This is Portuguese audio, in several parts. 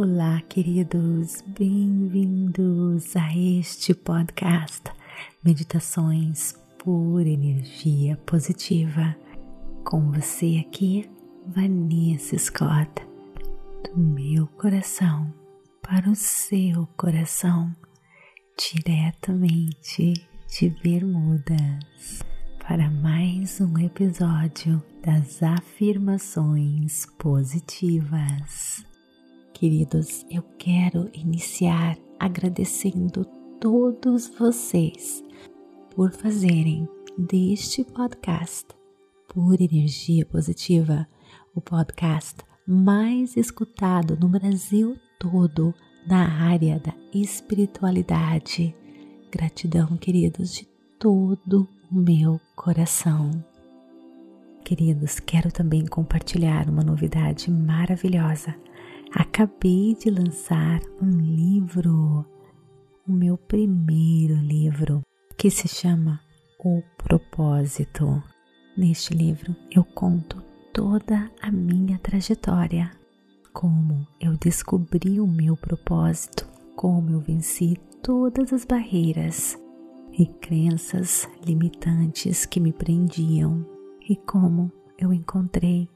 Olá, queridos, bem-vindos a este podcast Meditações por Energia Positiva. Com você aqui, Vanessa Scott, do meu coração para o seu coração, diretamente de Bermudas, para mais um episódio das afirmações positivas. Queridos, eu quero iniciar agradecendo todos vocês por fazerem deste podcast por energia positiva o podcast mais escutado no Brasil todo na área da espiritualidade. Gratidão, queridos, de todo o meu coração. Queridos, quero também compartilhar uma novidade maravilhosa Acabei de lançar um livro, o meu primeiro livro, que se chama O Propósito. Neste livro eu conto toda a minha trajetória, como eu descobri o meu propósito, como eu venci todas as barreiras e crenças limitantes que me prendiam e como eu encontrei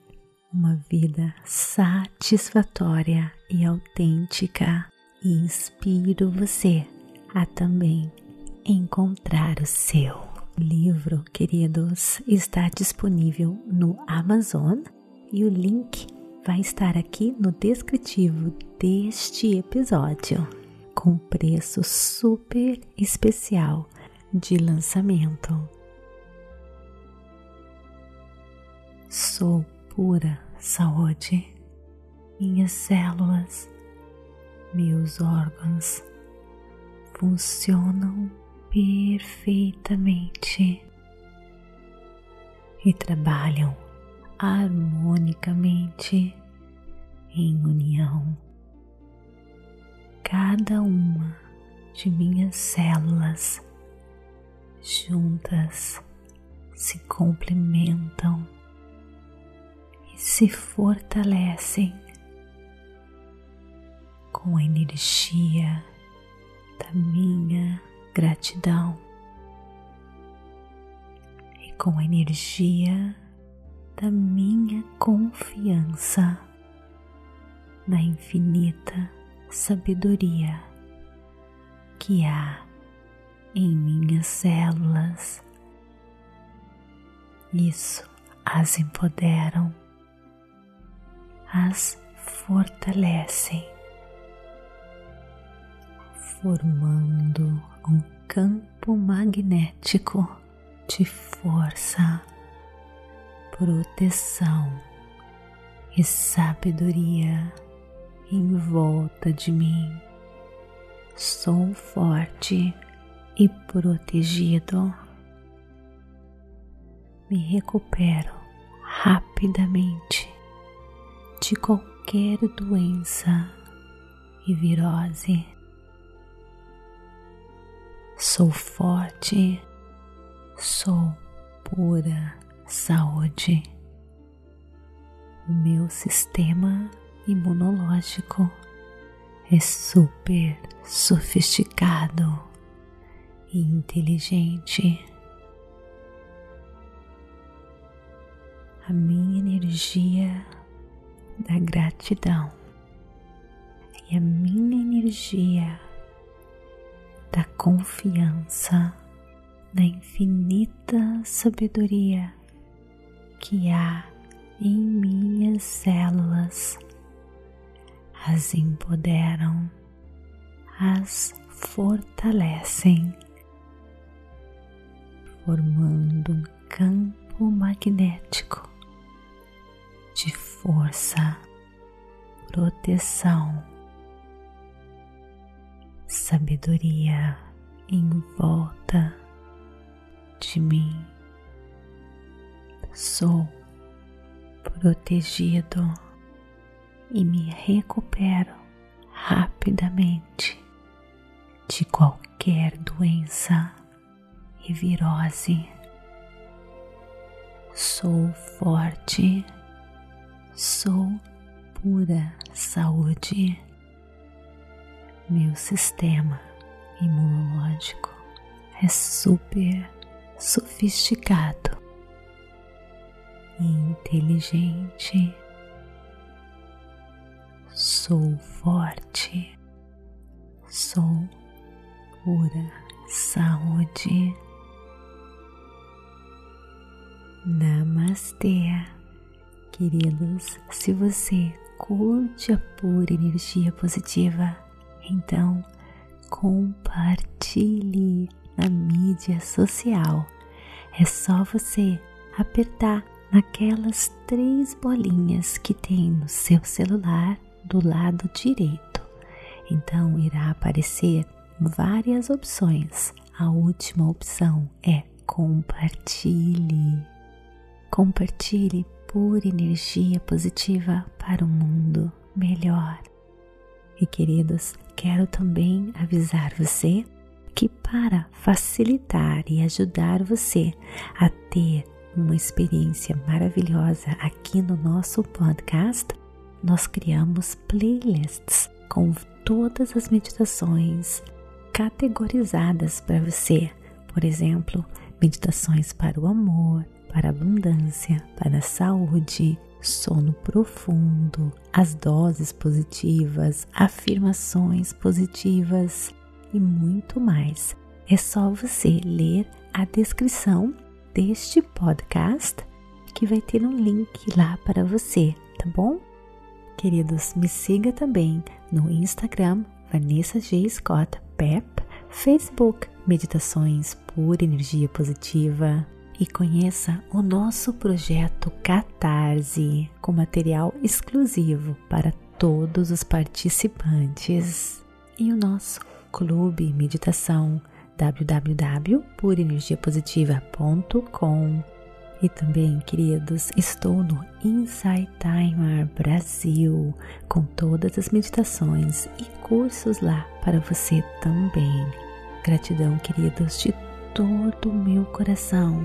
uma vida satisfatória e autêntica e inspiro você a também encontrar o seu. O livro, queridos, está disponível no Amazon e o link vai estar aqui no descritivo deste episódio, com preço super especial de lançamento. Sou pura saúde, minhas células, meus órgãos funcionam perfeitamente e trabalham harmonicamente em união. Cada uma de minhas células juntas se complementam se fortalecem com a energia da minha gratidão e com a energia da minha confiança na infinita sabedoria que há em minhas células. Isso as empoderam as fortalecem, formando um campo magnético de força, proteção e sabedoria em volta de mim. Sou forte e protegido. Me recupero rapidamente de qualquer doença e virose. Sou forte, sou pura saúde. O meu sistema imunológico é super sofisticado e inteligente. A minha energia da gratidão e a minha energia da confiança na infinita sabedoria que há em minhas células as empoderam, as fortalecem, formando um campo magnético de força, proteção, sabedoria em volta de mim. Sou protegido e me recupero rapidamente de qualquer doença e virose. Sou forte Sou pura saúde meu sistema imunológico é super sofisticado e inteligente. Sou forte, sou pura saúde. Namastê, queridos. Se você curte a pura energia positiva, então compartilhe na mídia social. É só você apertar naquelas três bolinhas que tem no seu celular do lado direito. Então irá aparecer várias opções. A última opção é compartilhe. Compartilhe pura energia positiva para um mundo melhor. E queridos, quero também avisar você que para facilitar e ajudar você a ter uma experiência maravilhosa aqui no nosso podcast, nós criamos playlists com todas as meditações categorizadas para você. Por exemplo, meditações para o amor, para abundância, para saúde, sono profundo, as doses positivas, afirmações positivas e muito mais. É só você ler a descrição deste podcast que vai ter um link lá para você, tá bom? Queridos, me siga também no Instagram Vanessa G. Scott Pep, Facebook Meditações por Energia Positiva, e conheça o nosso projeto Catarse com material exclusivo para todos os participantes. E o nosso clube meditação www.purenergiapositiva.com e também, queridos, estou no Insight Timer Brasil com todas as meditações e cursos lá para você também. Gratidão, queridos, de todo o meu coração